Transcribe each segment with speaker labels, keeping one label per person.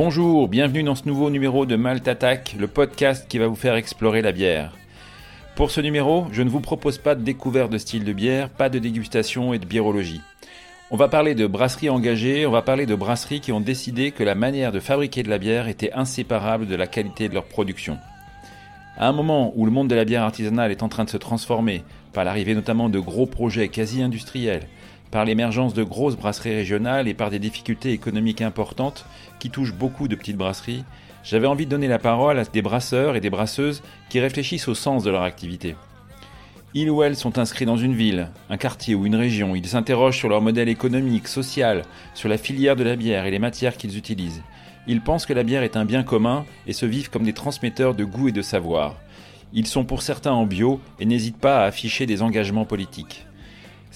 Speaker 1: Bonjour, bienvenue dans ce nouveau numéro de Malte Attack, le podcast qui va vous faire explorer la bière. Pour ce numéro, je ne vous propose pas de découverte de style de bière, pas de dégustation et de biérologie. On va parler de brasseries engagées, on va parler de brasseries qui ont décidé que la manière de fabriquer de la bière était inséparable de la qualité de leur production. À un moment où le monde de la bière artisanale est en train de se transformer, par l'arrivée notamment de gros projets quasi industriels, par l'émergence de grosses brasseries régionales et par des difficultés économiques importantes qui touchent beaucoup de petites brasseries, j'avais envie de donner la parole à des brasseurs et des brasseuses qui réfléchissent au sens de leur activité. Ils ou elles sont inscrits dans une ville, un quartier ou une région, ils s'interrogent sur leur modèle économique, social, sur la filière de la bière et les matières qu'ils utilisent. Ils pensent que la bière est un bien commun et se vivent comme des transmetteurs de goût et de savoir. Ils sont pour certains en bio et n'hésitent pas à afficher des engagements politiques.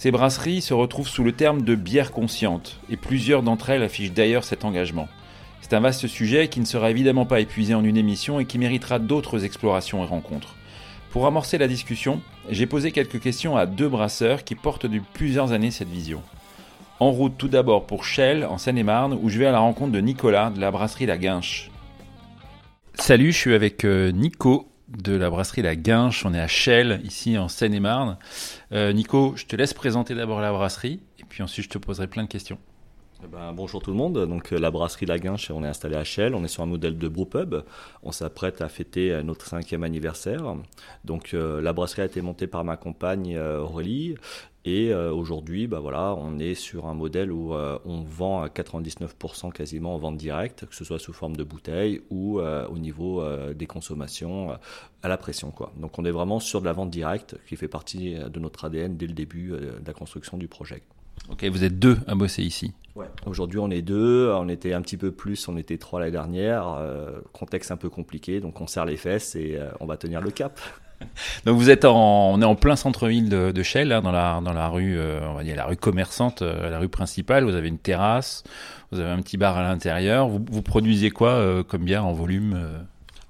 Speaker 1: Ces brasseries se retrouvent sous le terme de bière consciente, et plusieurs d'entre elles affichent d'ailleurs cet engagement. C'est un vaste sujet qui ne sera évidemment pas épuisé en une émission et qui méritera d'autres explorations et rencontres. Pour amorcer la discussion, j'ai posé quelques questions à deux brasseurs qui portent depuis plusieurs années cette vision. En route tout d'abord pour Shell en Seine-et-Marne où je vais à la rencontre de Nicolas de la brasserie La Guinche. Salut, je suis avec euh, Nico de la brasserie La Guinche. On est à Shell ici en Seine-et-Marne. Euh, Nico, je te laisse présenter d'abord la brasserie et puis ensuite je te poserai plein de questions.
Speaker 2: Eh ben, bonjour tout le monde. Donc euh, la brasserie La Guinche, on est installé à Chelles. On est sur un modèle de brewpub. On s'apprête à fêter euh, notre cinquième anniversaire. Donc euh, la brasserie a été montée par ma compagne Aurélie. Et aujourd'hui, bah voilà, on est sur un modèle où on vend à 99% quasiment en vente directe, que ce soit sous forme de bouteille ou au niveau des consommations à la pression. Quoi. Donc on est vraiment sur de la vente directe qui fait partie de notre ADN dès le début de la construction du projet.
Speaker 1: Ok, vous êtes deux à bosser ici.
Speaker 2: Ouais. Aujourd'hui, on est deux. On était un petit peu plus. On était trois l'année dernière. Euh, contexte un peu compliqué, donc on serre les fesses et euh, on va tenir le cap.
Speaker 1: Donc vous êtes en, on est en plein centre-ville de, de Chelles, hein, dans la dans la rue, euh, on va dire la rue commerçante, la rue principale. Vous avez une terrasse, vous avez un petit bar à l'intérieur. Vous, vous produisez quoi comme bière en volume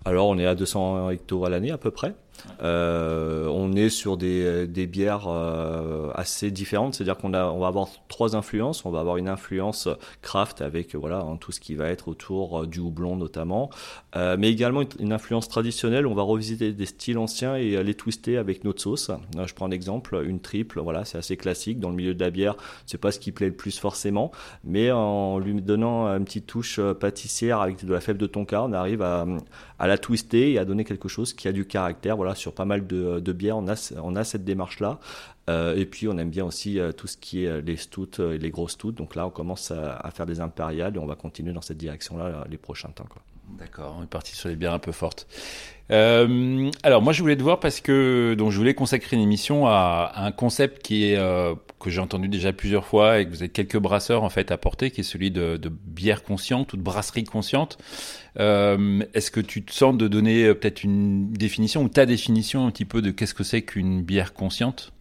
Speaker 2: Alors on est à 200 hectos à l'année à peu près. Euh, on est sur des, des bières euh, assez différentes, c'est-à-dire qu'on on va avoir trois influences. On va avoir une influence craft avec voilà hein, tout ce qui va être autour euh, du houblon notamment, mais également une, influence traditionnelle. On va revisiter des styles anciens et les twister avec notre sauce. je prends un exemple, une triple, voilà, c'est assez classique dans le milieu de la bière. C'est pas ce qui plaît le plus forcément, mais en lui donnant une petite touche pâtissière avec de la fève de tonka, on arrive à, à la twister et à donner quelque chose qui a du caractère. Voilà, sur pas mal de, bières, on a, cette démarche-là. Euh, et puis on aime bien aussi euh, tout ce qui est euh, les stouts et les grosses stouts. Donc là, on commence à, faire des impériales et on va continuer dans cette direction-là les prochains temps.
Speaker 1: D'accord, on est parti sur les bières un peu fortes. Euh, alors moi je voulais te voir parce que donc je voulais consacrer une émission à, un concept qui est euh, que j'ai entendu déjà plusieurs fois et que vous êtes quelques brasseurs en fait à porter, qui est celui de, bière consciente ou de brasserie consciente. Euh, Est-ce que tu te sens de donner peut-être une définition ou ta définition un petit peu de qu'est-ce que c'est qu'une bière consciente?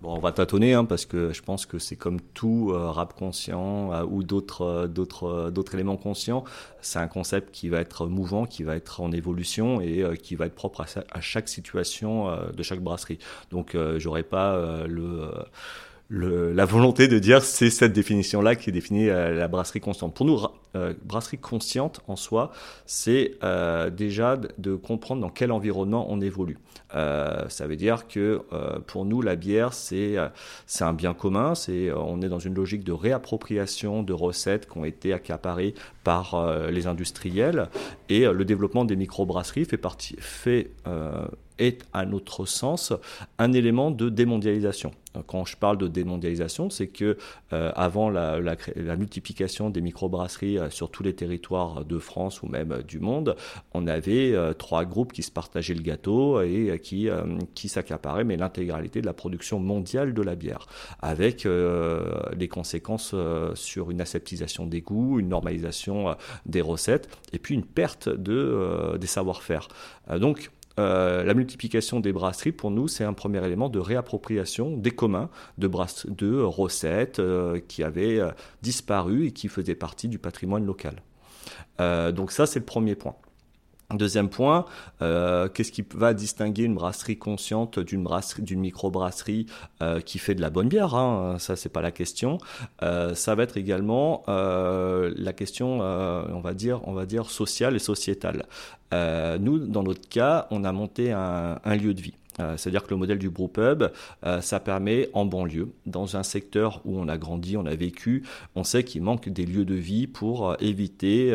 Speaker 2: Bon, on va tâtonner hein, parce que je pense que c'est comme tout euh, rap conscient euh, ou d'autres euh, d'autres d'autres éléments conscients. C'est un concept qui va être mouvant, qui va être en évolution et qui va être propre à, à chaque situation de chaque brasserie. Donc, j'aurais pas le le, la volonté de dire c'est cette définition-là qui définit euh, la brasserie consciente. Pour nous, euh, brasserie consciente en soi, c'est euh, déjà de comprendre dans quel environnement on évolue. ça veut dire que pour nous, la bière, c'est c'est un bien commun. C'est on est dans une logique de réappropriation de recettes qui ont été accaparées par les industriels et le développement des microbrasseries fait partie fait est, à notre sens, un élément de démondialisation. Quand je parle de démondialisation, c'est que euh, avant la, multiplication des microbrasseries euh, sur tous les territoires de France ou même euh, du monde, on avait trois groupes qui se partageaient le gâteau et qui, qui s'accaparaient mais l'intégralité de la production mondiale de la bière, avec les conséquences sur une aseptisation des goûts, une normalisation des recettes et puis une perte de, des savoir-faire. donc euh, la multiplication des brasseries, pour nous, c'est un premier élément de réappropriation des communs de, de recettes euh, qui avaient euh, disparu et qui faisaient partie du patrimoine local. donc ça, c'est le premier point. Deuxième point, euh, qu'est-ce qui va distinguer une brasserie consciente d'une brasserie, d'une microbrasserie euh, qui fait de la bonne bière hein, Ça, c'est pas la question. Euh, ça va être également euh, la question, euh, on va dire, on va dire sociale et sociétale. Euh, nous, dans notre cas, on a monté un, un lieu de vie. C'est-à-dire que le modèle du brewpub, ça permet en banlieue, dans un secteur où on a grandi, on a vécu, on sait qu'il manque des lieux de vie pour éviter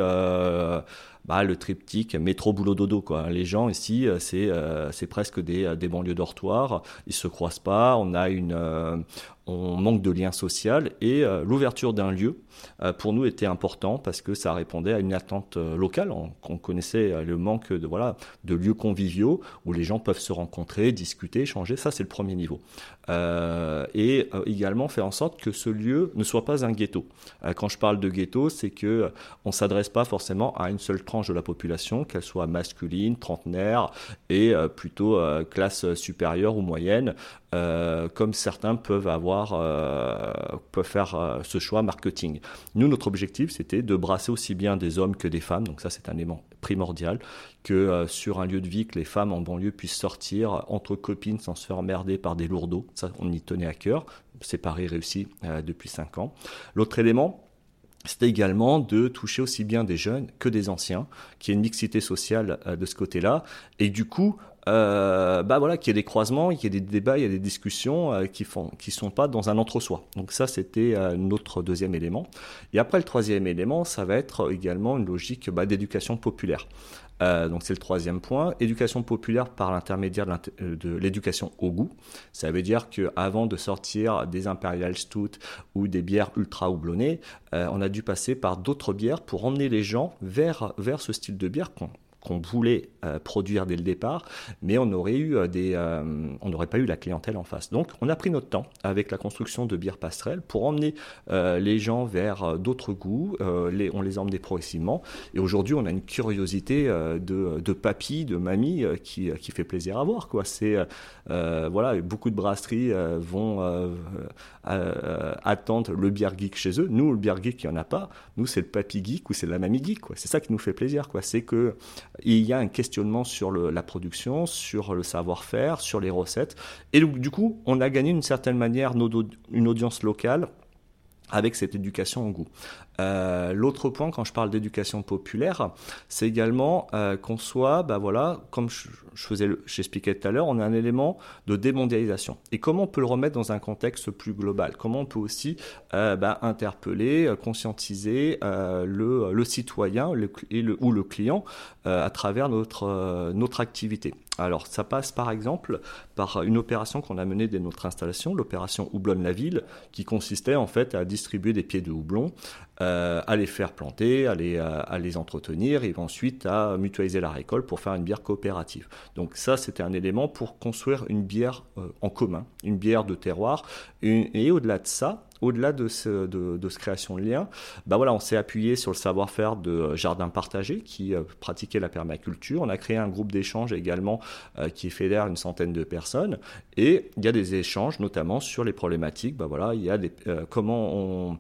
Speaker 2: bah, le triptyque métro boulot dodo quoi. Les gens ici euh, c'est euh, c'est presque des, euh, des banlieues dortoirs, ils se croisent pas, on a une on manque de lien social et l'ouverture d'un lieu pour nous était important parce que ça répondait à une attente locale. On, on, connaissait le manque de voilà de lieux conviviaux où les gens peuvent se rencontrer, discuter, échanger. Ça c'est le premier niveau. Et également faire en sorte que ce lieu ne soit pas un ghetto. Quand je parle de ghetto, c'est que on s'adresse pas forcément à une seule tranche de la population, qu'elle soit masculine, trentenaire et plutôt classe supérieure ou moyenne, comme certains peuvent avoir, peuvent faire ce choix marketing. Nous, notre objectif, c'était de brasser aussi bien des hommes que des femmes. Donc ça, c'est un élément primordial que sur un lieu de vie, que les femmes en banlieue puissent sortir entre copines sans se faire emmerder par des lourdeaux. Ça, on y tenait à cœur. C'est Paris réussi euh, depuis 5 ans. L'autre élément, c'était également de toucher aussi bien des jeunes que des anciens, qu'il y ait une mixité sociale euh, de ce côté-là, et du coup, euh, bah voilà, qu'il y ait des croisements, qu'il y ait des débats, il y a des discussions euh, qui font, qui sont pas dans un entre-soi. Donc ça, c'était euh, notre deuxième élément. Et après, le troisième élément, ça va être également une logique bah, d'éducation populaire. Euh, donc c'est le troisième point. Éducation populaire par l'intermédiaire de euh, l'éducation au goût. Ça veut dire qu'avant de sortir des Imperial Stout ou des bières ultra houblonnées, euh, on a dû passer par d'autres bières pour emmener les gens vers, vers ce style de bière qu'on qu'on voulait euh, produire dès le départ, mais on aurait eu euh, des, euh, on n'aurait pas eu la clientèle en face. Donc, on a pris notre temps avec la construction de bières passerelles pour emmener les gens vers d'autres goûts. Les, on les a emmenés progressivement. Et aujourd'hui, on a une curiosité de, de papy, de mamie qui, qui fait plaisir à voir. Quoi. C'est voilà, beaucoup de brasseries vont attendre le bière geek chez eux. Nous, le bière geek, il n'y en a pas. Nous, c'est le papy geek ou c'est la mamie geek. Quoi. C'est ça qui nous fait plaisir. Quoi. C'est que il y a un questionnement sur la production, sur le savoir-faire, sur les recettes. Et du coup, on a gagné d'une certaine manière une audience locale avec cette éducation au goût. Euh, L'autre point, quand je parle d'éducation populaire, c'est également euh, qu'on soit, bah voilà, comme je, je faisais, j'expliquais tout à l'heure, on a un élément de démondialisation. Et comment on peut le remettre dans un contexte plus global? Comment on peut aussi euh, bah, interpeller, conscientiser le, citoyen ou le client à travers notre, notre activité? Alors, ça passe par exemple par une opération qu'on a menée dès notre installation, l'opération Houblonne-la-Ville, qui consistait en fait à distribuer des pieds de houblon euh, à les faire planter, à les, à, les entretenir et ensuite à mutualiser la récolte pour faire une bière coopérative. Donc ça, c'était un élément pour construire une bière euh, en commun, une bière de terroir. Et au-delà de ça, au-delà de, ce, de, création de lien, bah voilà, on s'est appuyé sur le savoir-faire de Jardin Partagé qui euh, pratiquait la permaculture. On a créé un groupe d'échange également euh, qui fédère une centaine de personnes et il y a des échanges notamment sur les problématiques. Bah il y a des, euh, comment on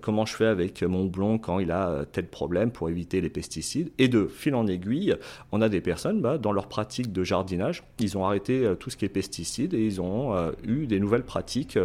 Speaker 2: comment je fais avec mon blond quand il a tel problème pour éviter les pesticides. Et de fil en aiguille, on a des personnes, bah, dans leur pratique de jardinage, ils ont arrêté tout ce qui est pesticides et ils ont eu des nouvelles pratiques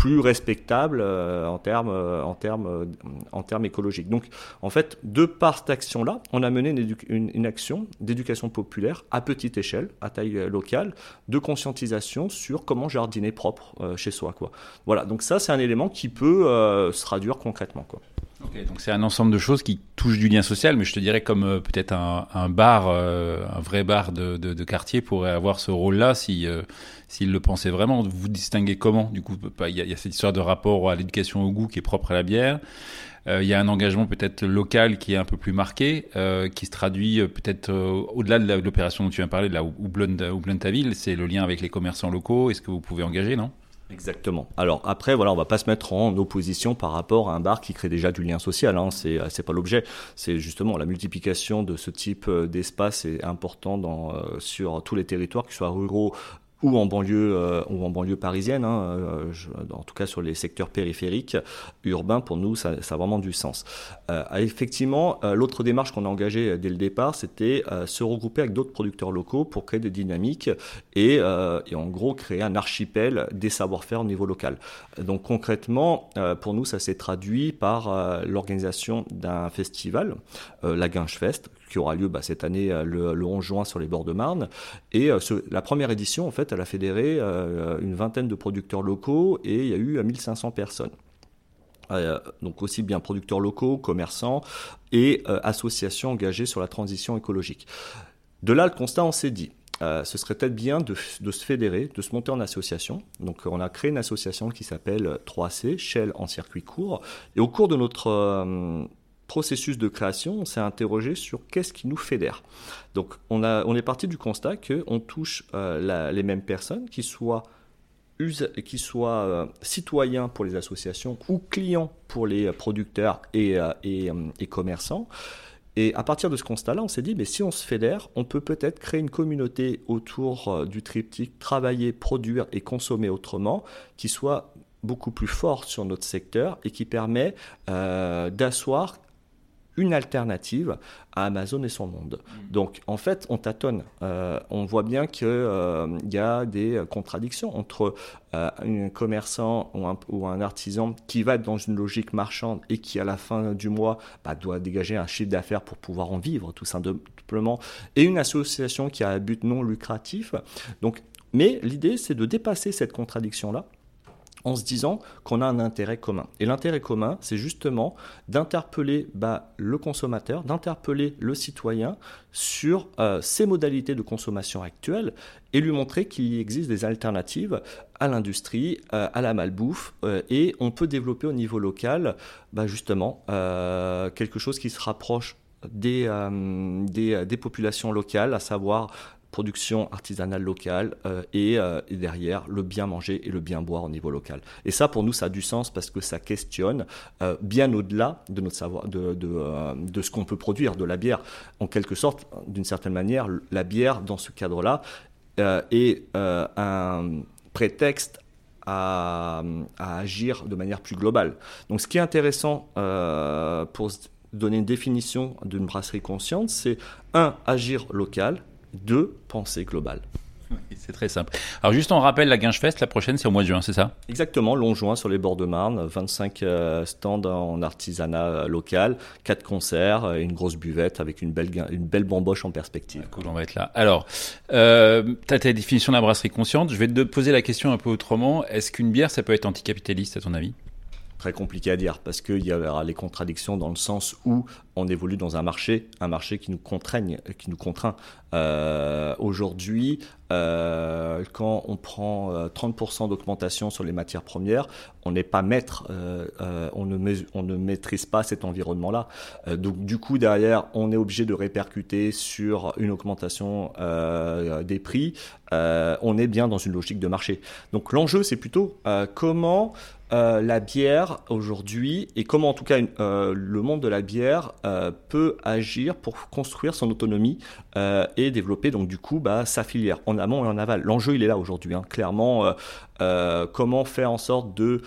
Speaker 2: plus respectable euh, en termes euh, en termes euh, en termes écologiques. Donc en fait, de par cette action-là, on a mené une, une, une action d'éducation populaire à petite échelle, à taille locale, de conscientisation sur comment jardiner propre chez soi quoi. Voilà, donc ça c'est un élément qui peut se traduire concrètement quoi.
Speaker 1: Okay, donc c'est un ensemble de choses qui touchent du lien social, mais je te dirais comme euh, peut-être un, un, bar, euh, un vrai bar de, de, de, quartier pourrait avoir ce rôle-là si euh, s'il le pensait vraiment. Vous distinguez comment Du coup, il y, y a cette histoire de rapport à l'éducation au goût qui est propre à la bière. Euh, il y a un engagement peut-être local qui est un peu plus marqué, euh, qui se traduit peut-être au-delà de l'opération dont tu viens de parler, de la Houblon ta ville, c'est le lien avec les commerçants locaux. Est-ce que vous pouvez engager, non?
Speaker 2: Exactement. Alors après, voilà, on va pas se mettre en opposition par rapport à un bar qui crée déjà du lien social. Hein. C'est c'est pas l'objet. C'est justement la multiplication de ce type d'espace est important dans sur tous les territoires, qu'ils soient ruraux ou en banlieue euh, ou en banlieue parisienne, hein, euh, en tout cas sur les secteurs périphériques urbains, pour nous, ça, a vraiment du sens. Euh, effectivement, l'autre démarche qu'on a engagée dès le départ, c'était se regrouper avec d'autres producteurs locaux pour créer des dynamiques et, et en gros créer un archipel des savoir-faire au niveau local. Donc concrètement, pour nous, ça s'est traduit par l'organisation d'un festival, la Guinche Fest, qui aura lieu bah, cette année le, le, 11 juin sur les bords de Marne. Et la première édition, en fait, elle a fédéré euh, une vingtaine de producteurs locaux et il y a eu 1500 personnes. Euh, donc aussi bien producteurs locaux, commerçants et euh, associations engagées sur la transition écologique. De là, le constat, on s'est dit, ce serait peut-être bien de, se fédérer, de se monter en association. Donc on a créé une association qui s'appelle 3C, Shell en circuit court. Et au cours de notre processus de création, on s'est interrogé sur qu'est-ce qui nous fédère. Donc on, a, on est parti du constat qu'on touche euh, les mêmes personnes, qui soient soient euh, citoyens pour les associations ou clients pour les producteurs et, euh, et, et commerçants. Et à partir de ce constat-là, on s'est dit, mais si on se fédère, on peut peut-être créer une communauté autour du triptyque travailler, produire et consommer autrement, qui soit beaucoup plus forte sur notre secteur et qui permet d'asseoir une alternative à Amazon et son monde. Mm. Donc en fait, on tâtonne. Euh, on voit bien qu'il euh, y a des contradictions entre euh, un commerçant ou un, artisan qui va dans une logique marchande et qui à la fin du mois bah, doit dégager un chiffre d'affaires pour pouvoir en vivre tout simplement, et une association qui a un but non lucratif. Donc, mais l'idée, c'est de dépasser cette contradiction-là en se disant qu'on a un intérêt commun. Et l'intérêt commun, c'est justement d'interpeller bah, le consommateur, d'interpeller le citoyen sur euh, ses modalités de consommation actuelles et lui montrer qu'il existe des alternatives à l'industrie, euh, à la malbouffe, euh, et on peut développer au niveau local bah, justement quelque chose qui se rapproche des, populations locales, à savoir production artisanale locale euh, euh, et, derrière le bien manger et le bien boire au niveau local. Et ça, pour nous, ça a du sens parce que ça questionne euh, bien au-delà de notre savoir, de, de, ce qu'on peut produire, de la bière. En quelque sorte, d'une certaine manière, la bière, dans ce cadre-là, est un prétexte à, à, agir de manière plus globale. Donc, ce qui est intéressant pour donner une définition d'une brasserie consciente, c'est un, agir local, de pensée globale.
Speaker 1: c'est très simple. Alors juste on rappelle la Guinchefest, la prochaine c'est au mois de juin, c'est ça?
Speaker 2: Exactement, long juin sur les bords de Marne, 25 euh, stands en artisanat euh, local, 4 concerts, euh, une grosse buvette avec une belle, une belle bamboche en perspective.
Speaker 1: cool, on va être là. Alors, euh, tu as ta définition de la brasserie consciente, je vais te poser la question un peu autrement. Est-ce qu'une bière ça peut être anticapitaliste à ton avis?
Speaker 2: Très compliqué à dire parce qu'il y aura les contradictions dans le sens où on évolue dans un marché, un marché qui nous contraint. Euh, aujourd'hui, euh, quand on prend 30% euh, d'augmentation sur les matières premières, on n'est pas maître, on, ne maîtrise pas cet environnement-là. donc du coup, derrière, on est obligé de répercuter sur une augmentation des prix. on est bien dans une logique de marché. Donc l'enjeu, c'est plutôt comment la bière aujourd'hui et comment en tout cas le monde de la bière euh, peut agir pour construire son autonomie et développer donc du coup bah, sa filière en amont et en aval. L'enjeu il est là aujourd'hui, hein. clairement. comment faire en sorte de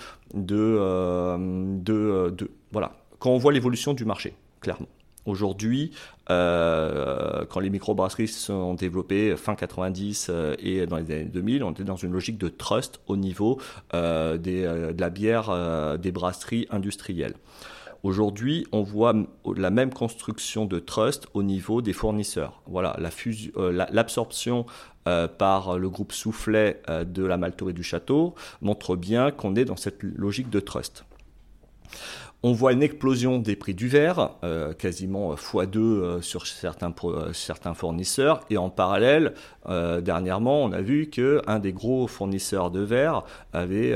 Speaker 2: voilà quand on voit l'évolution du marché, clairement. Aujourd'hui, euh, quand les microbrasseries se sont développées fin 90 euh, et dans les années 2000, on était dans une logique de trust au niveau euh, de la bière des brasseries industrielles. Aujourd'hui, on voit la même construction de trust au niveau des fournisseurs. Voilà, l'absorption par le groupe Soufflet de la malterie du château montre bien qu'on est dans cette logique de trust. On voit une explosion des prix du verre, euh, quasiment x2 euh, sur euh, certains fournisseurs. Et en parallèle, dernièrement, on a vu qu'un des gros fournisseurs de verre avait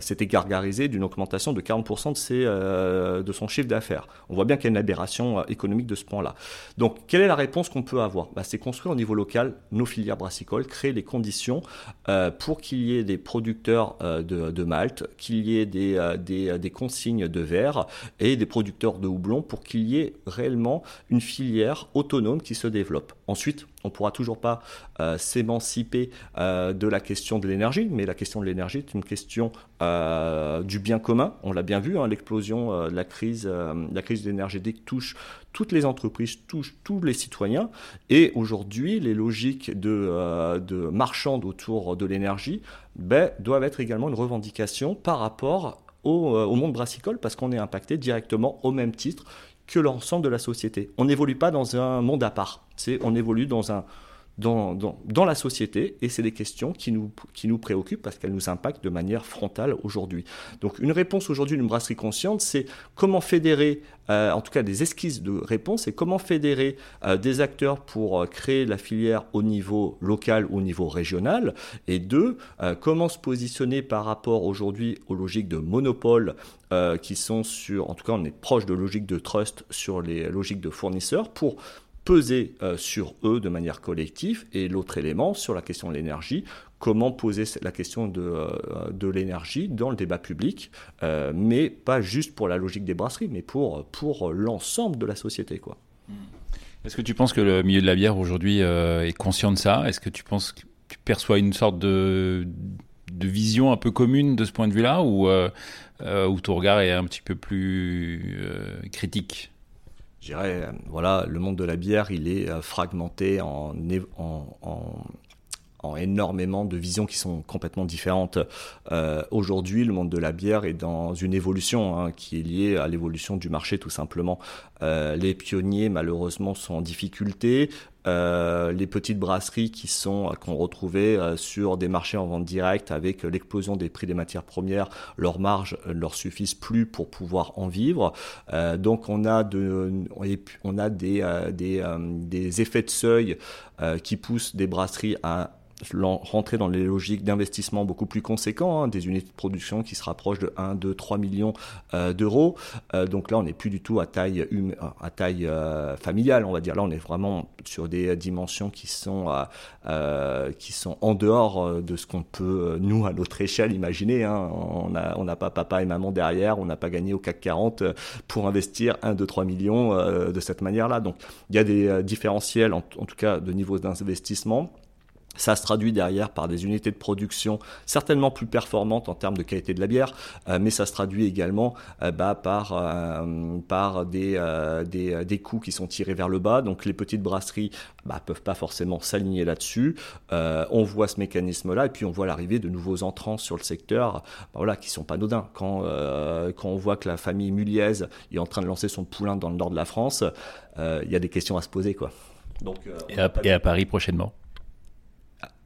Speaker 2: s'était gargarisé d'une augmentation de 40% de, ses, de son chiffre d'affaires. On voit bien qu'il y a une aberration économique de ce point-là. Donc, quelle est la réponse qu'on peut avoir? Bah, C'est construire au niveau local nos filières brassicoles, créer les conditions pour qu'il y ait des producteurs de, de, Malte, qu'il y ait des, des consignes de verre et des producteurs de houblon pour qu'il y ait réellement une filière autonome qui se développe. Ensuite, on ne pourra toujours pas euh, s'émanciper euh, de la question de l'énergie, mais la question de l'énergie est une question euh, du bien commun. On l'a bien vu, hein, l'explosion de la crise, la crise énergétique touche toutes les entreprises, touche tous les citoyens. Et aujourd'hui, les logiques de, de marchandes autour de l'énergie ben, doivent être également une revendication par rapport au monde brassicole, parce qu'on est impacté directement au même titre que l'ensemble de la société. On n'évolue pas dans un monde à part. On évolue dans un, dans, dans, la société et c'est des questions qui nous, qui nous préoccupent parce qu'elles nous impactent de manière frontale aujourd'hui. Donc une réponse aujourd'hui d'une brasserie consciente, c'est comment fédérer, euh, en tout cas des esquisses de réponse, c'est comment fédérer euh, des acteurs pour euh, créer la filière au niveau local ou au niveau régional et deux, comment se positionner par rapport aujourd'hui aux logiques de monopole qui sont sur, en tout cas on est proche de logiques de trust sur les logiques de fournisseurs pour peser euh, sur eux de manière collective. Et l'autre élément, sur la question de l'énergie, comment poser la question de, euh, de l'énergie dans le débat public, euh, mais pas juste pour la logique des brasseries, mais pour, pour l'ensemble de la société.
Speaker 1: Hmm. Est-ce que tu penses que le milieu de la bière aujourd'hui est conscient de ça? Est-ce que tu penses que tu perçois une sorte de, de vision un peu commune de ce point de vue-là? Ou, ou ton regard est un petit peu plus critique?
Speaker 2: Je dirais, euh, voilà, le monde de la bière, il est euh, fragmenté en, en, énormément de visions qui sont complètement différentes. Euh, aujourd'hui, le monde de la bière est dans une évolution hein, qui est liée à l'évolution du marché tout simplement. les pionniers, malheureusement, sont en difficulté. Euh, les petites brasseries qui sont qu'on retrouvait euh, sur des marchés en vente directe avec l'explosion des prix des matières premières, leurs marges ne leur suffisent plus pour pouvoir en vivre. Euh, donc on a des, des effets de seuil qui poussent des brasseries à rentrer dans les logiques d'investissement beaucoup plus conséquents, hein, des unités de production qui se rapprochent de 1, 2, 3 millions euh, d'euros. Euh, donc là, on n'est plus du tout à taille, hum, à taille euh, familiale, on va dire. Là, on est vraiment sur des dimensions qui sont, qui sont en dehors de ce qu'on peut, nous, à notre échelle, imaginer. Hein. On n'a on pas papa et maman derrière, on n'a pas gagné au CAC 40 pour investir 1, 2, 3 millions de cette manière-là. Donc, il y a des différentiels, en, en tout cas, de niveau d'investissement. Ça se traduit derrière par des unités de production certainement plus performantes en termes de qualité de la bière, euh, mais ça se traduit également euh, bah, par, euh, par des, des, des, coûts qui sont tirés vers le bas. Donc les petites brasseries bah, peuvent pas forcément s'aligner là-dessus. on voit ce mécanisme-là et puis on voit l'arrivée de nouveaux entrants sur le secteur bah, voilà, qui sont pas anodins. Quand, quand on voit que la famille Muliez est en train de lancer son poulain dans le nord de la France, il y a des questions à se poser. Quoi.
Speaker 1: Donc, et à Paris prochainement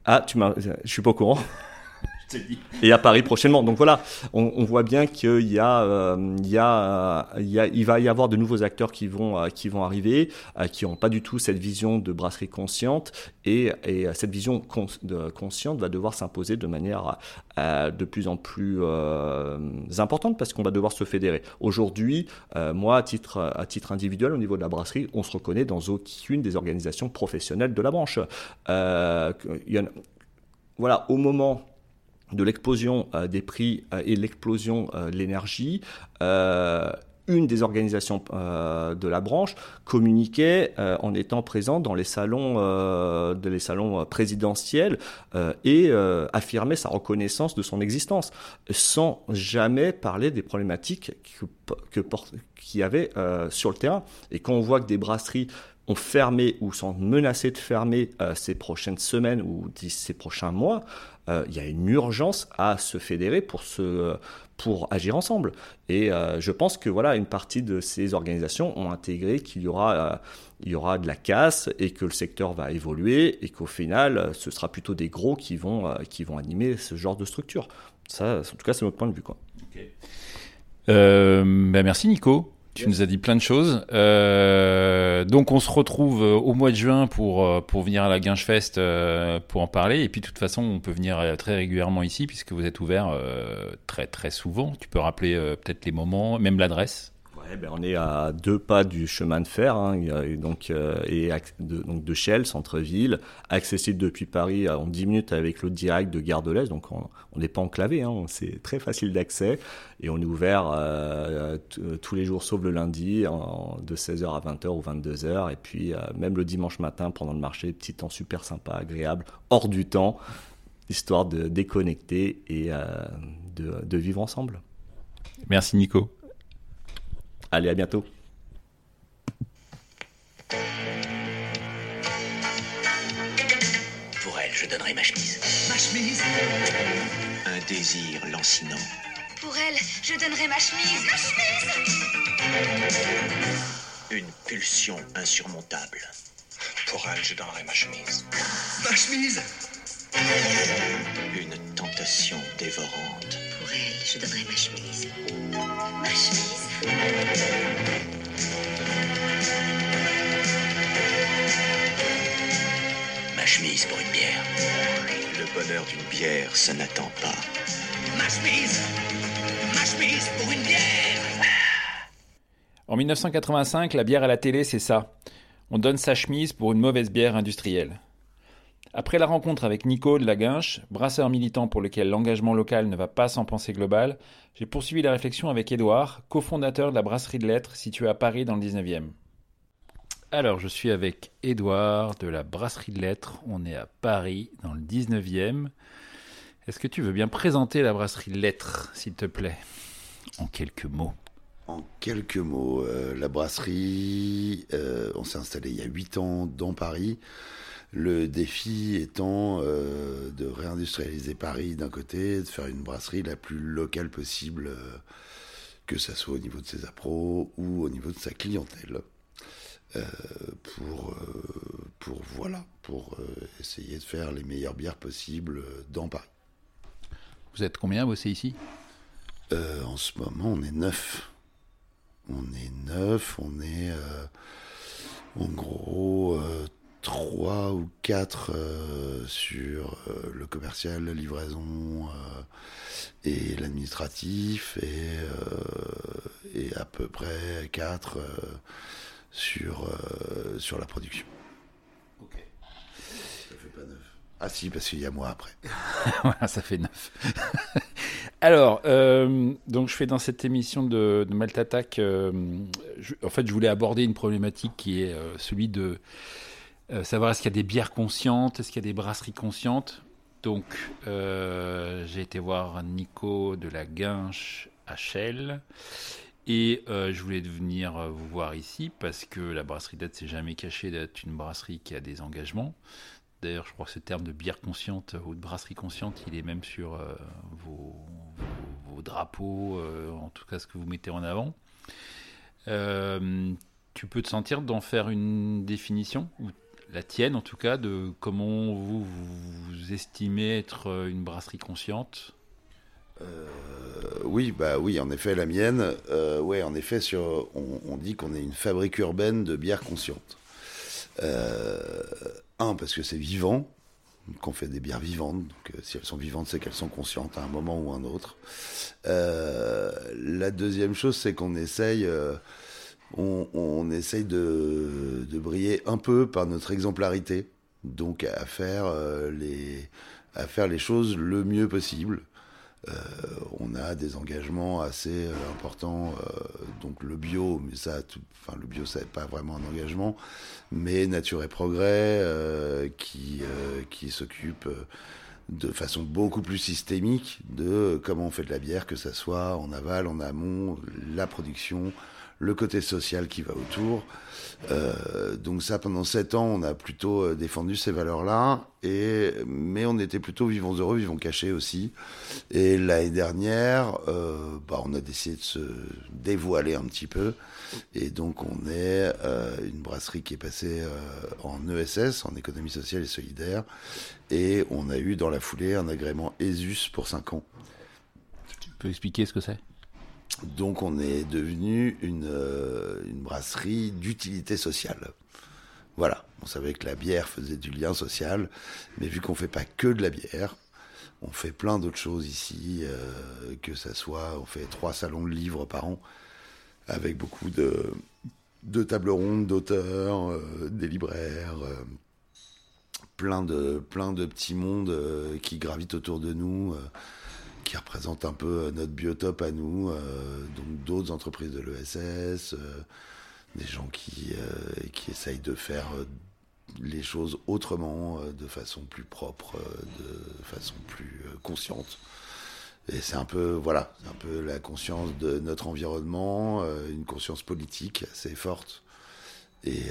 Speaker 2: ah, tu m'as, je suis pas au courant. Et à Paris prochainement. Donc voilà, on, voit bien qu'il y a, euh, il y a, il y va y avoir de nouveaux acteurs qui vont, euh, qui vont arriver, euh, qui n'ont pas du tout cette vision de brasserie consciente, et, et cette vision consciente va devoir s'imposer de manière de plus en plus importante parce qu'on va devoir se fédérer. Aujourd'hui, moi, à titre, individuel, au niveau de la brasserie, on se reconnaît dans aucune des organisations professionnelles de la branche. Voilà, au moment de l'explosion euh, des prix euh, et l'explosion euh, de l'énergie, une des organisations de la branche communiquait en étant présent dans les salons, les salons présidentiels et affirmait sa reconnaissance de son existence, sans jamais parler des problématiques que, qu'il y avait sur le terrain. Et quand on voit que des brasseries ont fermé ou sont menacées de fermer ces prochaines semaines ou ces prochains mois, euh, il y a une urgence à se fédérer pour, se, pour agir ensemble. Et euh, je pense que voilà, une partie de ces organisations ont intégré qu'il y aura, euh, y aura de la casse et que le secteur va évoluer et qu'au final, ce sera plutôt des gros qui vont, qui vont animer ce genre de structure. Ça, en tout cas, c'est notre point de vue. Quoi.
Speaker 1: Ben merci Nico. Tu nous as dit plein de choses. Euh, donc on se retrouve euh, au mois de juin pour, euh, pour venir à la Guinchefest euh, pour en parler. Et puis de toute façon, on peut venir très régulièrement ici puisque vous êtes ouvert très très souvent. Tu peux rappeler peut-être les moments, même l'adresse
Speaker 2: ben, on est à deux pas du chemin de fer, hein, donc, euh, donc de Chelles, centre-ville, accessible depuis Paris en 10 minutes avec l'autre direct de Gare de l'Est, donc on n'est pas enclavé, hein, c'est très facile d'accès, et on est ouvert euh, tous les jours sauf le lundi, de 16h à 20h ou 22h, et puis euh, même le dimanche matin pendant le marché, petit temps super sympa, agréable, hors du temps, histoire de déconnecter et de vivre ensemble.
Speaker 1: Merci Nico.
Speaker 2: Allez, à bientôt.
Speaker 3: Pour elle, je donnerai ma chemise.
Speaker 4: Ma chemise
Speaker 3: Un désir lancinant.
Speaker 5: Pour elle, je donnerai ma chemise. Ma chemise
Speaker 3: Une pulsion insurmontable.
Speaker 4: Pour elle, je donnerai ma chemise. Ma chemise
Speaker 3: Une tentation dévorante.
Speaker 5: Pour elle, je donnerai ma chemise.
Speaker 3: Ma chemise pour une bière. Le bonheur d'une bière, ça n'attend pas.
Speaker 4: Ma chemise Ma chemise pour une bière
Speaker 1: En 1985, la bière à la télé, c'est ça. On donne sa chemise pour une mauvaise bière industrielle. Après la rencontre avec Nico de la Guinche, brasseur militant pour lequel l'engagement local ne va pas sans pensée globale, j'ai poursuivi la réflexion avec Édouard, cofondateur de la brasserie de lettres située à Paris dans le 19e. Alors, je suis avec Édouard de la brasserie de lettres. On est à Paris dans le 19e. Est-ce que tu veux bien présenter la brasserie de lettres, s'il te plaît, en quelques mots
Speaker 6: en quelques mots, euh, la brasserie, euh, on s'est installé il y a 8 ans dans Paris. Le défi étant euh, de réindustrialiser Paris d'un côté, de faire une brasserie la plus locale possible, euh, que ce soit au niveau de ses appros ou au niveau de sa clientèle. Euh, pour, pour, voilà, pour essayer de faire les meilleures bières possibles dans Paris.
Speaker 1: Vous êtes combien bossé ici?
Speaker 6: En ce moment, on est neuf. On est neuf, on est en gros trois ou quatre euh, sur euh, le commercial, la livraison euh, et l'administratif et, et à peu près quatre sur, sur la production.
Speaker 1: Ok.
Speaker 6: Ça fait pas neuf. Ah si, parce qu'il y a moi après.
Speaker 1: voilà, ça fait neuf. Alors, donc je fais dans cette émission de, de Malte Attack, en fait, je voulais aborder une problématique qui est celui de euh, savoir est-ce qu'il y a des bières conscientes, est-ce qu'il y a des brasseries conscientes. Donc, euh, j'ai été voir Nico de la Guinche à Chelles. Et euh, je voulais venir vous voir ici parce que la brasserie d'être s'est jamais cachée d'être une brasserie qui a des engagements. D'ailleurs, je crois que ce terme de bière consciente ou de brasserie consciente, il est même sur vos, drapeaux, en tout cas ce que vous mettez en avant. tu peux te sentir d'en faire une définition la tienne en tout cas, de comment vous, vous estimez être euh, une brasserie consciente?
Speaker 6: Euh, oui, bah oui, en effet, la mienne. Euh, ouais, en effet, sur, on, dit qu'on est une fabrique urbaine de bière consciente. un, parce que c'est vivant, qu'on fait des bières vivantes. Donc, si elles sont vivantes, c'est qu'elles sont conscientes à un moment ou un autre. la deuxième chose, c'est qu'on essaye on, essaye de, briller un peu par notre exemplarité, donc à faire, euh, les, à faire les choses le mieux possible. Euh, on a des engagements assez euh, importants, donc le bio, mais ça, enfin le bio, ça n'est pas vraiment un engagement, mais Nature et Progrès qui qui s'occupe de façon beaucoup plus systémique de comment on fait de la bière, que ça soit en aval, en amont, la production, le côté social qui va autour. Euh, donc ça, pendant sept ans, on a plutôt euh, défendu ces valeurs-là, et mais on était plutôt vivons heureux, vivons cachés aussi. Et l'année dernière, euh, bah, on a décidé de se dévoiler un petit peu, et donc on est une brasserie qui est passée en ESS, en économie sociale et solidaire, et on a eu dans la foulée un agrément ESUS pour cinq ans.
Speaker 1: Tu peux expliquer ce que c'est?
Speaker 6: Donc on est devenu une, euh, une brasserie d'utilité sociale. Voilà, on savait que la bière faisait du lien social, mais vu qu'on fait pas que de la bière, on fait plein d'autres choses ici, euh, que ça soit, on fait trois salons de livres par an, avec beaucoup de, tables rondes, d'auteurs, des libraires, plein de petits mondes qui gravitent autour de nous qui représentent un peu notre biotope à nous, donc d'autres entreprises de l'ESS, des gens qui, qui essayent de faire les choses autrement, euh, de façon plus propre, euh, de façon plus euh, consciente. Et c'est un peu, voilà, un peu la conscience de notre environnement, une conscience politique assez forte. Et,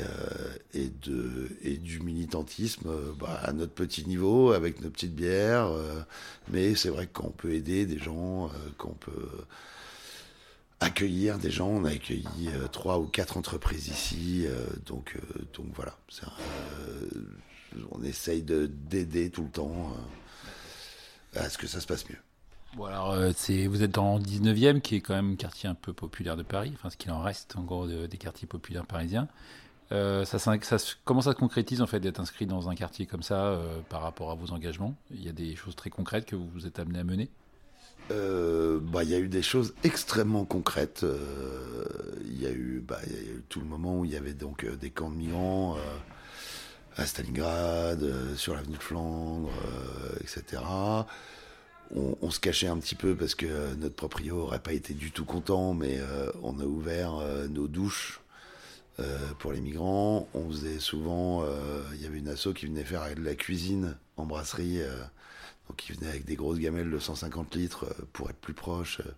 Speaker 6: et, de, et du militantisme bah, à notre petit niveau, avec nos petites bières. mais c'est vrai qu'on peut aider des gens, qu'on peut accueillir des gens. On a accueilli euh, trois ou quatre entreprises ici, euh, donc euh, donc voilà. on essaye de d'aider tout le temps à ce que ça se passe mieux.
Speaker 1: C'est vous êtes dans le 19e qui est quand même un quartier un peu populaire de Paris, enfin ce qu'il en reste en gros des quartiers populaires parisiens. ça, comment ça se concrétise en fait d'être inscrit dans un quartier comme ça par rapport à vos engagements? Il y a des choses très concrètes que vous vous êtes amené à mener?
Speaker 6: Euh, bah, il y a eu des choses extrêmement concrètes. Euh, il y, a eu, bah, tout le moment où il y avait donc euh, des camps de migrants à Stalingrad, sur l'avenue de Flandre, etc. On, se cachait un petit peu parce que notre proprio aurait pas été du tout content, mais on a ouvert nos douches pour les migrants. On faisait souvent, il y avait une asso qui venait faire de la cuisine en brasserie donc ils venaient avec des grosses gamelles de 150 litres euh, pour être plus proches euh,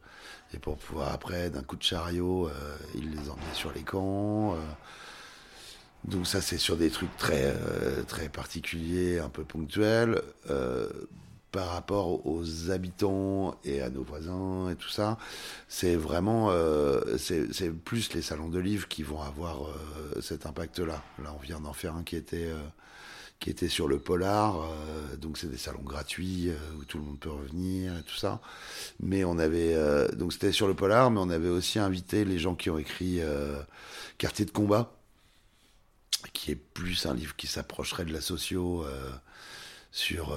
Speaker 6: et pour pouvoir après, d'un coup de chariot, euh, ils les emmenaient sur les camps. Donc ça c'est sur des trucs très très particuliers, un peu ponctuels. Par rapport aux habitants et à nos voisins et tout ça, c'est vraiment c'est plus les salons de livres qui vont avoir cet impact-là. Là, on vient d'en faire un qui était qui était sur le Polar. Euh, donc c'est des salons gratuits euh, où tout le monde peut revenir et tout ça. Mais on avait euh, donc c'était sur le Polar, mais on avait aussi invité les gens qui ont écrit Quartier de combat, qui est plus un livre qui s'approcherait de la socio. Sur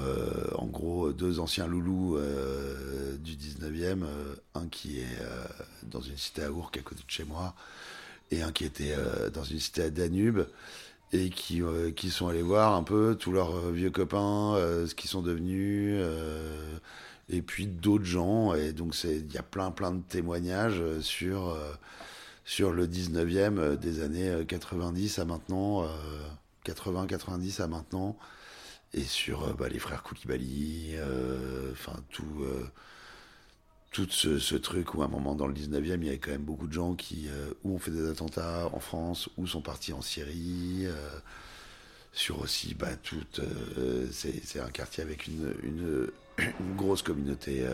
Speaker 6: en gros deux anciens loulous du 19e, un qui est dans une cité à Ourcq à côté de chez moi, et un qui était dans une cité à Danube et qui, euh, qui sont allés voir un peu tous leurs euh, vieux copains, euh, ce qu'ils sont devenus, et puis d'autres gens. Et donc il y a plein plein de témoignages sur, sur le 19e des années 90 à maintenant, 80-90 à maintenant, et sur bah, les frères Koulibaly, enfin tout tout ce, truc où à un moment dans le 19e, il y avait quand même beaucoup de gens qui euh, ou ont fait des attentats en France, ou sont partis en Syrie. Euh, sur aussi, bah, tout, euh, c'est un quartier avec une, une, grosse communauté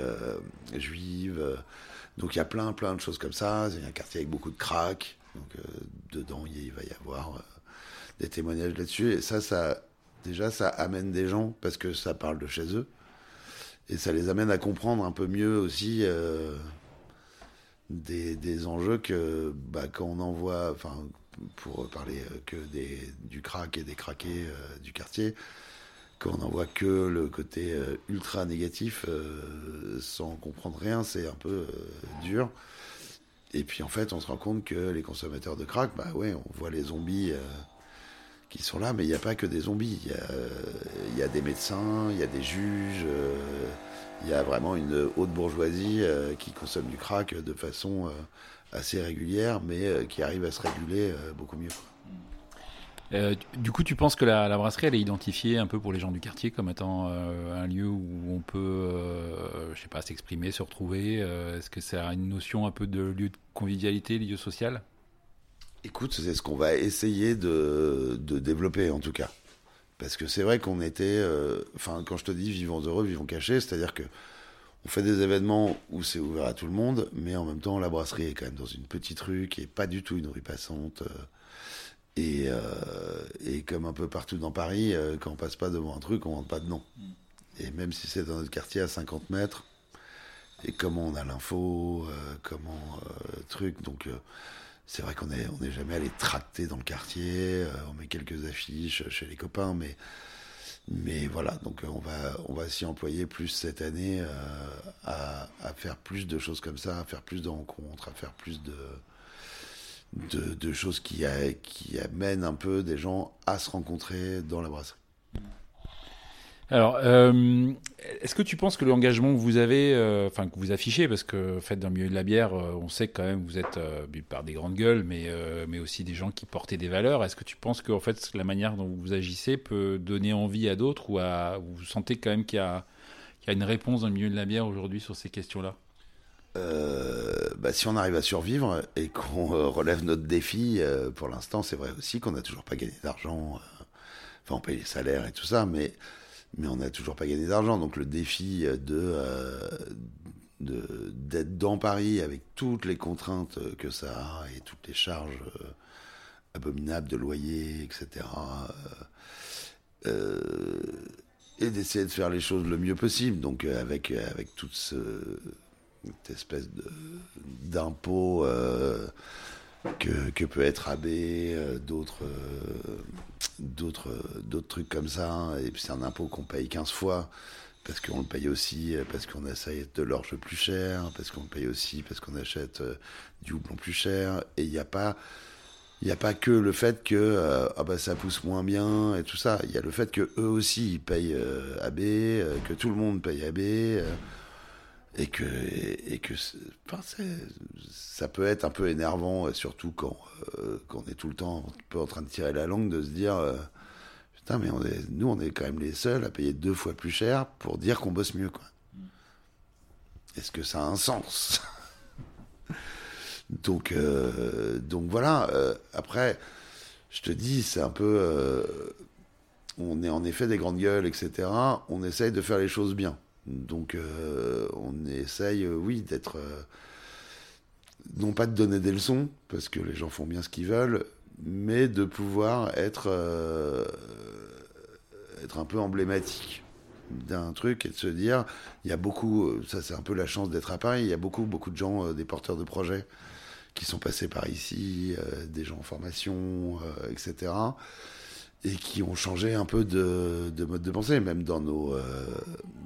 Speaker 6: juive. Donc il y a plein, plein de choses comme ça. C'est un quartier avec beaucoup de cracks. Donc dedans, il va y avoir des témoignages là-dessus. Et ça, ça, déjà, ça amène des gens parce que ça parle de chez eux et ça les amène à comprendre un peu mieux aussi euh, des, enjeux que bah, quand on envoie, enfin pour parler euh, que du crack et des craqués euh, du quartier, quand on n'en voit que le côté ultra négatif sans comprendre rien, c'est un peu dur. Et puis en fait, on se rend compte que les consommateurs de crack, bah ouais, on voit les zombies qui sont là, mais il n'y a pas que des zombies. Il y, a, des médecins, il y a des juges, euh, il y a vraiment une haute bourgeoisie euh, qui consomme du crack de façon euh, assez régulière, mais qui arrive à se réguler beaucoup mieux.
Speaker 1: du coup, tu penses que la, brasserie, elle est identifiée un peu pour les gens du quartier comme étant un lieu où on peut, je sais pas, s'exprimer, se retrouver. Est-ce que c'est une notion un peu de lieu de convivialité, lieu social?
Speaker 6: Écoute, c'est ce qu'on va essayer de, développer en tout cas. Parce que c'est vrai qu'on était, euh, enfin, quand je te dis vivons heureux, vivons cachés, c'est-à-dire que on fait des événements où c'est ouvert à tout le monde, mais en même temps, la brasserie est quand même dans une petite rue qui est pas du tout une rue passante. Euh, euh, et, comme un peu partout dans Paris, quand on passe pas devant un truc, on rentre pas dedans. Et même si c'est dans notre quartier à 50 mètres, et comment on a l'info, comment truc, donc c'est vrai qu'on n'est on est jamais allé tracter dans le quartier, euh, on met quelques affiches chez les copains, mais, mais voilà, donc euh, on va, on va s'y employer plus cette année euh, à, faire plus de choses comme ça, à faire plus de rencontres, à faire plus de, de, choses qui, qui amènent un peu des gens à se rencontrer dans la brasserie.
Speaker 1: Alors, euh, est-ce que tu penses que l'engagement que vous avez, euh, enfin que vous affichez, parce que fait dans le milieu de la bière, euh, on sait quand même que vous êtes par des grandes gueules, mais mais aussi des gens qui portaient des valeurs. Est-ce que tu penses que en fait la manière dont vous agissez peut donner envie à d'autres, ou à vous sentez quand même qu'il y y a une réponse dans le milieu de la bière aujourd'hui sur ces questions-là?
Speaker 6: Bah, si on arrive à survivre et qu'on relève notre défi, pour l'instant, c'est vrai aussi qu'on n'a toujours pas gagné d'argent. Enfin, on paye les salaires et tout ça, mais mais on n'a toujours pas gagné d'argent. Donc le défi de euh, d'être dans Paris avec toutes les contraintes que ça a et toutes les charges euh, abominables de loyer, etc. Euh, et d'essayer de faire les choses le mieux possible. Donc avec avec toute ce, cette espèce de d'impôt que, peut être AB, d'autres d'autres d'autres trucs comme ça. Hein. Et puis c'est un impôt qu'on paye 15 fois parce qu'on le paye aussi parce qu'on essaye de l'orge plus cher, parce qu'on le paye aussi parce qu'on achète euh, du houblon plus cher. Et il n'y a pas il a pas que le fait que euh, ah bah ça pousse moins bien et tout ça. Il y a le fait que eux aussi ils payent euh, AB, que tout le monde paye AB et que et que enfin, ça peut être un peu énervant surtout quand, euh, quand on est tout le temps un peu en train de tirer la langue de se dire euh, putain mais on est, nous on est quand même les seuls à payer deux fois plus cher pour dire qu'on bosse mieux quoi. Est-ce que ça a un sens? Donc euh, donc voilà après je te dis c'est un peu on est en effet des grandes gueules etc on essaye de faire les choses bien donc euh, on essaye, euh, oui, d'être... Euh, non pas de donner des leçons, parce que les gens font bien ce qu'ils veulent, mais de pouvoir être, être un peu emblématique d'un truc et de se dire, il y a beaucoup, ça c'est un peu la chance d'être à Paris, il y a beaucoup, beaucoup de gens, des porteurs de projets qui sont passés par ici, des gens en formation, etc et qui ont changé un peu de, mode de pensée, même dans nos, euh,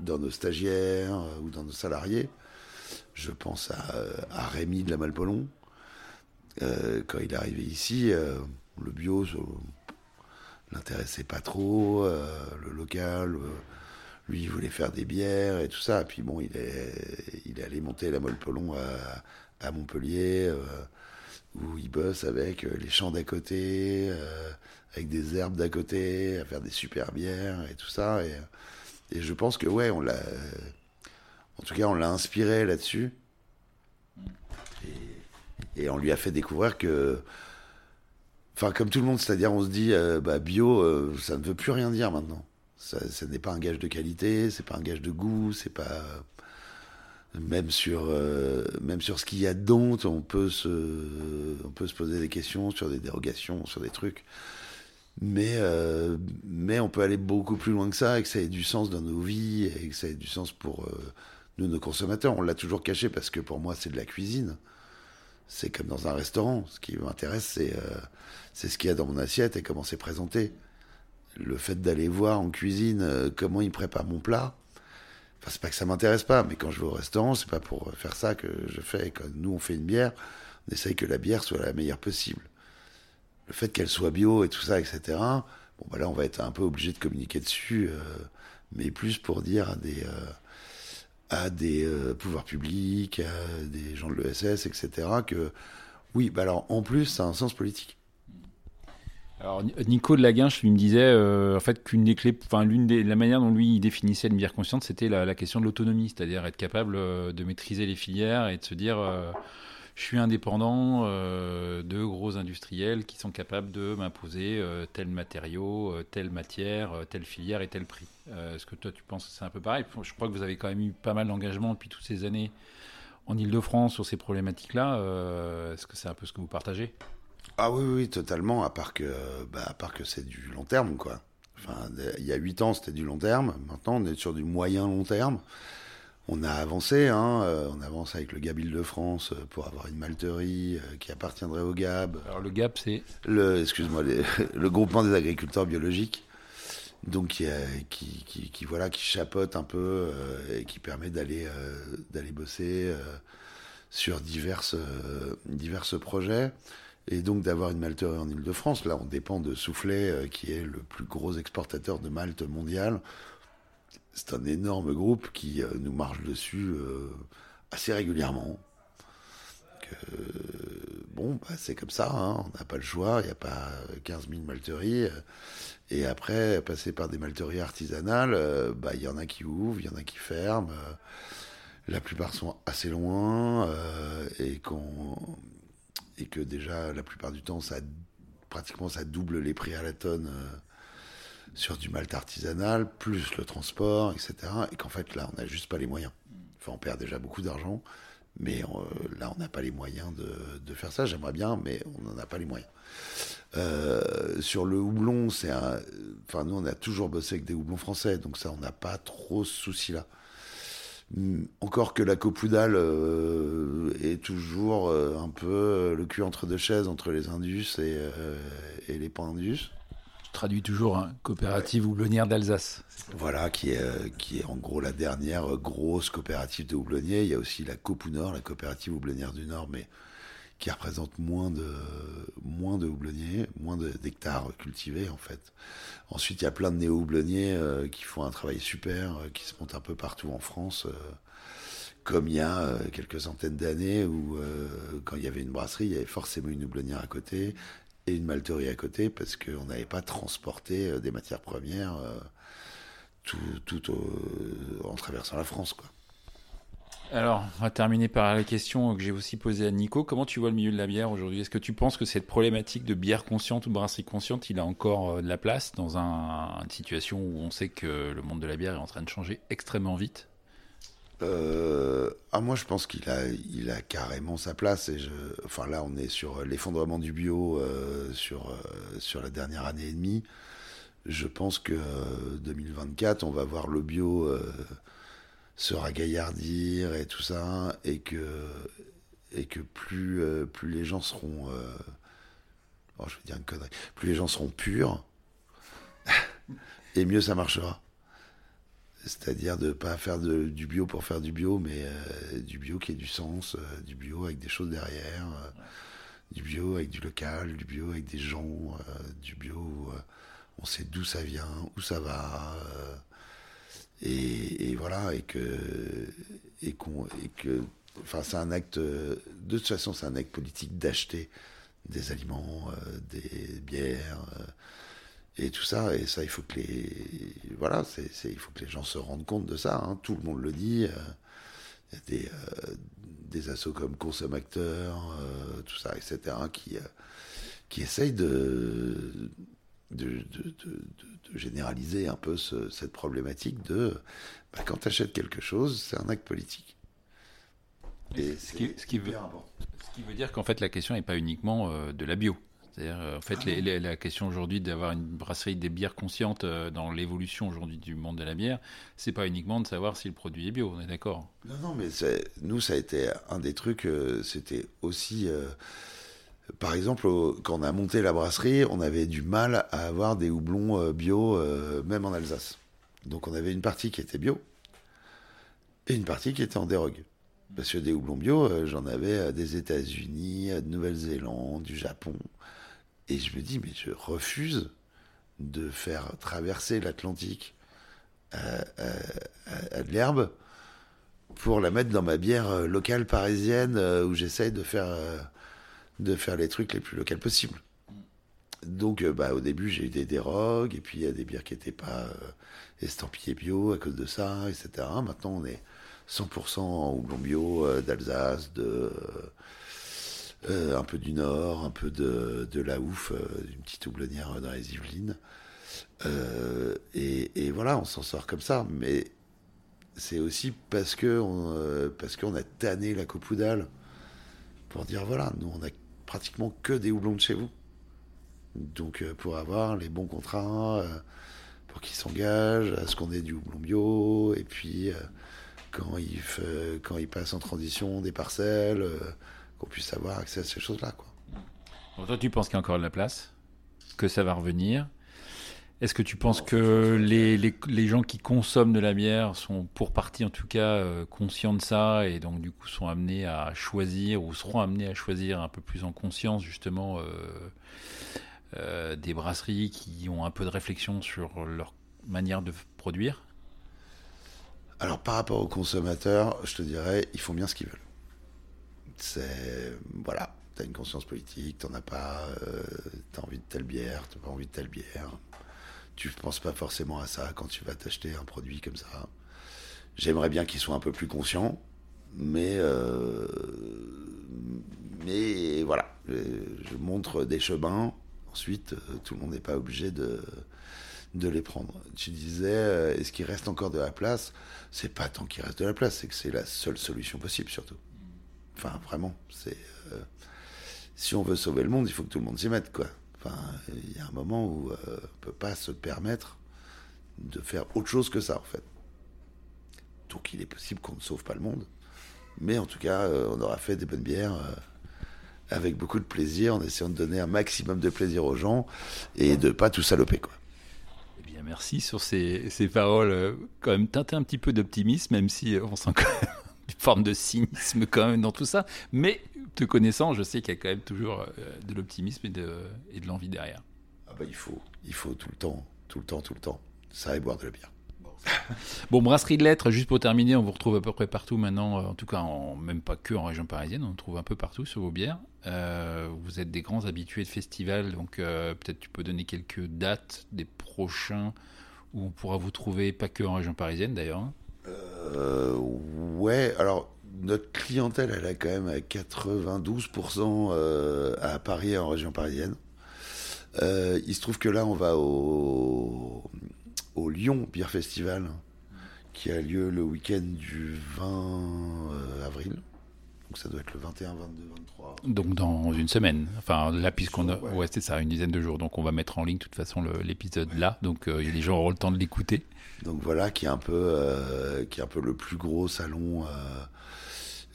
Speaker 6: dans nos stagiaires euh, ou dans nos salariés. Je pense à, à Rémi de la Malpolon. Euh, quand il est arrivé ici, le bio l'intéressait pas trop, le local, lui il voulait faire des bières et tout ça. Puis bon, il est, il est allé monter la Malpolon à, à Montpellier, où il bosse avec les champs d'à côté avec des herbes d'à côté, à faire des super bières et tout ça. Et, je pense que, ouais, on l'a. En tout cas, on l'a inspiré là-dessus. Et, on lui a fait découvrir que. Enfin, comme tout le monde, c'est-à-dire, on se dit, euh, bah, bio, euh, ça ne veut plus rien dire maintenant. Ça, n'est pas un gage de qualité, c'est pas un gage de goût, c'est pas. Même sur, euh, même sur ce qu'il y a dedans, on peut, se, on peut se poser des questions sur des dérogations, sur des trucs. Mais, euh, mais on peut aller beaucoup plus loin que ça et que ça ait du sens dans nos vies et que ça ait du sens pour euh, nous, nos consommateurs. On l'a toujours caché parce que pour moi, c'est de la cuisine. C'est comme dans un restaurant. Ce qui m'intéresse, c'est euh, c'est ce qu'il y a dans mon assiette et comment c'est présenté. Le fait d'aller voir en cuisine comment ils préparent mon plat, enfin, c'est pas que ça m'intéresse pas, mais quand je vais au restaurant, c'est pas pour faire ça que je fais. Quand nous, on fait une bière, on essaye que la bière soit la meilleure possible le fait qu'elle soit bio et tout ça, etc. Bon, bah là, on va être un peu obligé de communiquer dessus, euh, mais plus pour dire à des, euh, à des euh, pouvoirs publics, à des gens de l'ESS, etc., que oui, bah alors en plus, ça a un sens politique.
Speaker 1: Alors Nico de Laguinche lui me disait en fait qu'une des clés, enfin l'une des la manière dont lui il définissait une bière consciente, c'était la, la, question de l'autonomie, c'est-à-dire être capable de maîtriser les filières et de se dire je suis indépendant euh, de gros industriels qui sont capables de m'imposer euh, tel matériau, euh, telle matière, telle filière et tel prix. Est-ce que toi tu penses que c'est un peu pareil? Je crois que vous avez quand même eu pas mal d'engagement depuis toutes ces années en Ile-de-France sur ces problématiques-là. Est-ce que c'est un peu ce que vous partagez?
Speaker 6: Ah oui, oui, totalement, à part que, bah, que c'est du long terme, quoi. Enfin, il y a huit ans, c'était du long terme. Maintenant, on est sur du moyen long terme on a avancé, hein, euh, on avance avec le Gab Île-de-France euh, pour avoir une malterie euh, qui appartiendrait au Gab.
Speaker 1: Alors le Gab, c'est
Speaker 6: le, excuse-moi, le groupement des agriculteurs biologiques, donc qui, qui, qui, voilà, qui chapote un peu et qui permet d'aller d'aller bosser sur diverses diverses projets. et donc d'avoir une malterie en Ile-de-France. Là, on dépend de Soufflet, qui est le plus gros exportateur de malte mondial. C'est un énorme groupe qui euh, nous marche dessus euh, assez régulièrement. bon, bah, c'est comme ça, hein. on n'a pas le choix, il n'y a pas 15 000 malteries. et après, passer par des malteries artisanales, bah, il y en a qui ouvrent, il y en a qui ferment. la plupart sont assez loin et qu'on et que déjà la plupart du temps ça pratiquement ça double les prix à la tonne euh, sur du malt artisanal plus le transport etc et qu'en fait là on n'a juste pas les moyens. Enfin on perd déjà beaucoup d'argent mais euh, là on n'a pas les moyens de, faire ça. J'aimerais bien mais on n'en a pas les moyens. Euh, sur le houblon c'est un enfin nous on a toujours bossé avec des houblons français donc ça on n'a pas trop ce souci là Mm, encore que la copoudale euh, est toujours un peu le cul entre deux chaises entre les Indus et, et les Indus.
Speaker 1: Traduis toujours hein, coopérative houblonnière d'Alsace.
Speaker 6: Voilà, qui est, qui est en gros la dernière grosse coopérative de houblonniers. Il y a aussi la Copou Nord, la coopérative houblonnière du Nord, mais qui représente moins de, moins de houblonniers, moins d'hectares cultivés en fait. Ensuite, il y a plein de néo-houblonniers euh, qui font un travail super, euh, qui se montent un peu partout en France, euh, comme il y a quelques centaines d'années où quand il y avait une brasserie, il y avait forcément une houblonnière à côté et une malterie à côté parce qu'on n'avait pas transporté des matières premières tout, tout en traversant la France quoi.
Speaker 1: Alors, on va terminer par la question que j'ai aussi posée à Nico. Comment tu vois le milieu de la bière aujourd'hui? Est-ce que tu penses que cette problématique de bière consciente ou brasserie consciente, il a encore euh, de la place dans une situation où on sait que le monde de la bière est en train de changer extrêmement vite?
Speaker 6: Euh, ah moi je pense qu'il a il a carrément sa place et je enfin là on est sur l'effondrement du bio euh, sur sur la dernière année et demie je pense que 2024 on va voir le bio se ragaillardir et tout ça, et que, et que plus, euh, plus les gens seront. Euh, oh, je vais dire une connerie. Plus les gens seront purs, et mieux ça marchera. C'est-à-dire de pas faire du bio pour faire du bio, mais euh, du bio qui ait du sens, du bio avec des choses derrière, du bio avec du local, du bio avec des gens, du bio où on sait d'où ça vient, où ça va et, voilà, et que, et, qu'on, et que, enfin, c'est un acte, de toute façon, c'est un acte politique d'acheter des aliments, euh, des bières, euh, et tout ça. Et ça, il faut que les, voilà, c'est, il faut que les gens se rendent compte de ça. Hein. Tout le monde le dit. Euh, il y a des, des assos comme consommateurs, tout ça, etc., qui, qui essayent de, de, généraliser un peu cette problématique de bah, quand tu achètes quelque chose, c'est un acte politique.
Speaker 1: Et ce, qui, ce, qui veut, ce, qui, veut, dire qu'en fait la question n'est pas uniquement euh, de la bio. C'est-à-dire, euh, en fait, ah la question aujourd'hui d'avoir une brasserie des bières conscientes euh, dans l'évolution aujourd'hui du monde de la bière, c'est pas uniquement de savoir si le produit est bio, on est d'accord
Speaker 6: Non, non, mais nous, ça a été un des trucs, c'était aussi par exemple, quand on a monté la brasserie, on avait du mal à avoir des houblons euh, bio, euh, même en Alsace. Donc on avait une partie qui était bio et une partie qui était en dérogue. Parce que des houblons bio, euh, j'en avais des États-Unis, de Nouvelle-Zélande, du Japon. Et je me dis, mais je refuse de faire traverser l'Atlantique à, de l'herbe pour la mettre dans ma bière locale parisienne où j'essaye de faire de faire les trucs les plus locaux possibles. Donc, euh, bah, au début, j'ai eu des dérogues, et puis il y a des bières qui n'étaient pas euh, estampillées bio à cause de ça, etc. Maintenant, on est 100% en houblon bio euh, d'Alsace, de un peu du Nord, un peu de, de la Ouf, une petite houblonnière dans les Yvelines. Et, voilà, on s'en sort comme ça. Mais c'est aussi parce qu'on a tanné la copoudale pour dire voilà, nous on a pratiquement que des houblons de chez vous. Donc euh, pour avoir les bons contrats, euh, pour qu'ils s'engagent à ce qu'on ait du houblon bio, et puis euh, quand ils quand il passent en transition des parcelles, qu'on puisse avoir accès à ces choses-là. Quoi.
Speaker 1: toi tu penses qu'il y a encore de la place, que ça va revenir. Est-ce que tu penses que les, les, les, gens qui consomment de la bière sont pour partie en tout cas euh, conscients de ça et donc du coup sont amenés à choisir ou seront amenés à choisir un peu plus en conscience justement euh, euh, des brasseries qui ont un peu de réflexion sur leur manière de produire?
Speaker 6: Alors par rapport aux consommateurs, je te dirais, ils font bien ce qu'ils veulent. C'est voilà, t'as une conscience politique, t'en as pas, euh, t'as envie de telle bière, t'as pas envie de telle bière tu penses pas forcément à ça quand tu vas t'acheter un produit comme ça. J'aimerais bien qu'ils soient un peu plus conscients, mais euh, mais voilà, je montre des chemins. Ensuite, euh, tout le monde n'est pas obligé de de les prendre. Tu disais, euh, est-ce qu'il reste encore de la place? C'est pas tant qu'il reste de la place, c'est que c'est la seule solution possible surtout. Enfin, vraiment, c'est si on veut sauver le monde, il faut que tout le monde s'y mette, quoi il y a un moment où euh, on peut pas se permettre de faire autre chose que ça, en fait. Donc il est possible qu'on ne sauve pas le monde. Mais en tout cas, euh, on aura fait des bonnes bières euh, avec beaucoup de plaisir, en essayant de donner un maximum de plaisir aux gens et de pas tout saloper, quoi.
Speaker 1: Eh merci sur ces, ces paroles, quand même teintées un petit peu d'optimisme, même si on sent quand même forme de cynisme quand même dans tout ça. Mais te connaissant, je sais qu'il y a quand même toujours euh, de l'optimisme et de, et de l'envie derrière.
Speaker 6: Ah bah il faut, il faut tout le temps, tout le temps, tout le temps. Ça et boire de la bière.
Speaker 1: Bon, brasserie de lettres, juste pour terminer, on vous retrouve à peu près partout maintenant, euh, en tout cas, en, même pas que en région parisienne, on vous trouve un peu partout sur vos bières. Euh, vous êtes des grands habitués de festivals, donc peut-être tu peux donner quelques dates des prochains où on pourra vous trouver, pas que en région parisienne d'ailleurs. Hein.
Speaker 6: ouais, alors notre clientèle, elle est quand même à 92% euh, à Paris en région parisienne. Euh, il se trouve que là, on va au, Lyon Beer Festival, qui a lieu le week-end du 20 euh, avril. Donc ça doit être le 21, 22, 23.
Speaker 1: Donc dans une semaine. Enfin là, puisqu'on a... Ouais, c'est ça, une dizaine de jours. Donc on va mettre en ligne de toute façon l'épisode là. Donc les gens auront le temps de l'écouter.
Speaker 6: Donc voilà, qui est un peu, qui est un peu le plus gros salon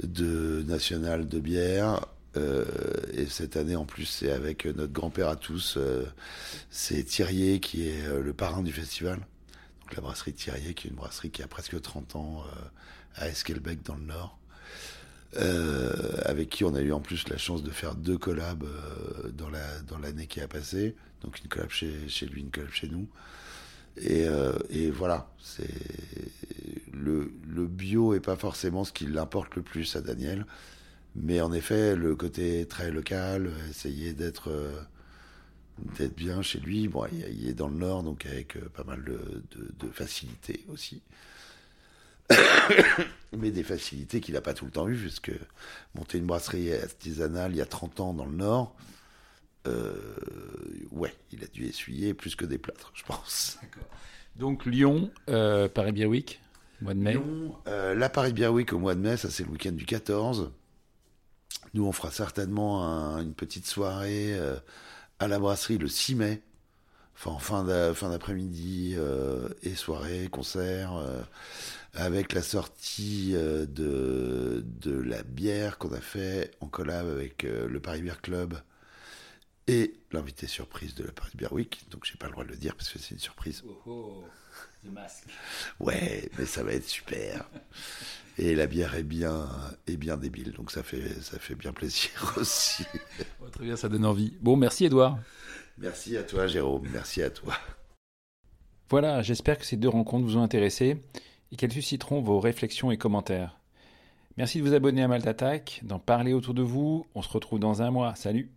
Speaker 6: de national de bière. Euh, et cette année, en plus, c'est avec notre grand-père à tous. Euh, c'est Thierry qui est euh, le parrain du festival. Donc la brasserie Thierry, qui est une brasserie qui a presque 30 ans à Esquelbec dans le Nord. Avec qui on a eu en plus la chance de faire deux collabs dans la dans l'année qui a passé. Donc une collab chez, chez lui, une collab chez nous. Et, et voilà, c'est le, le, bio est pas forcément ce qui l'importe le plus à Daniel. Mais en effet, le côté très local, essayer d'être euh, d'être bien chez lui. Bon, il, est dans le nord, donc avec euh, pas mal de, de, de facilités aussi. mais des facilités qu'il n'a pas tout le temps eu, puisque monter une brasserie artisanale il y a 30 ans dans le nord, euh, ouais, il a dû essuyer plus que des plâtres, je pense.
Speaker 1: Donc Lyon, Paris Beer Week Mois de mai
Speaker 6: euh, La Paris Beer Week au mois de mai, ça c'est le week-end du 14. Nous, on fera certainement une petite soirée euh, à la brasserie le 6 mai. Enfin, en fin d'après-midi euh, et soirée, concert, avec la sortie de, de la bière qu'on a fait en collab avec le Paris Beer Club et l'invité surprise de la Paris Beer Week. Donc, j'ai pas le droit de le dire parce que c'est une surprise. Oh, oh masque. Ouais, mais ça va être super. Et la bière est bien, est bien débile, donc ça fait, ça fait bien plaisir aussi.
Speaker 1: très bien, ça donne envie. Bon, merci Edouard.
Speaker 6: Merci à toi Jérôme, merci à toi.
Speaker 1: Voilà, j'espère que ces deux rencontres vous ont intéressé et qu'elles susciteront vos réflexions et commentaires. Merci de vous abonner à Malte d'en parler autour de vous. On se retrouve dans un mois. Salut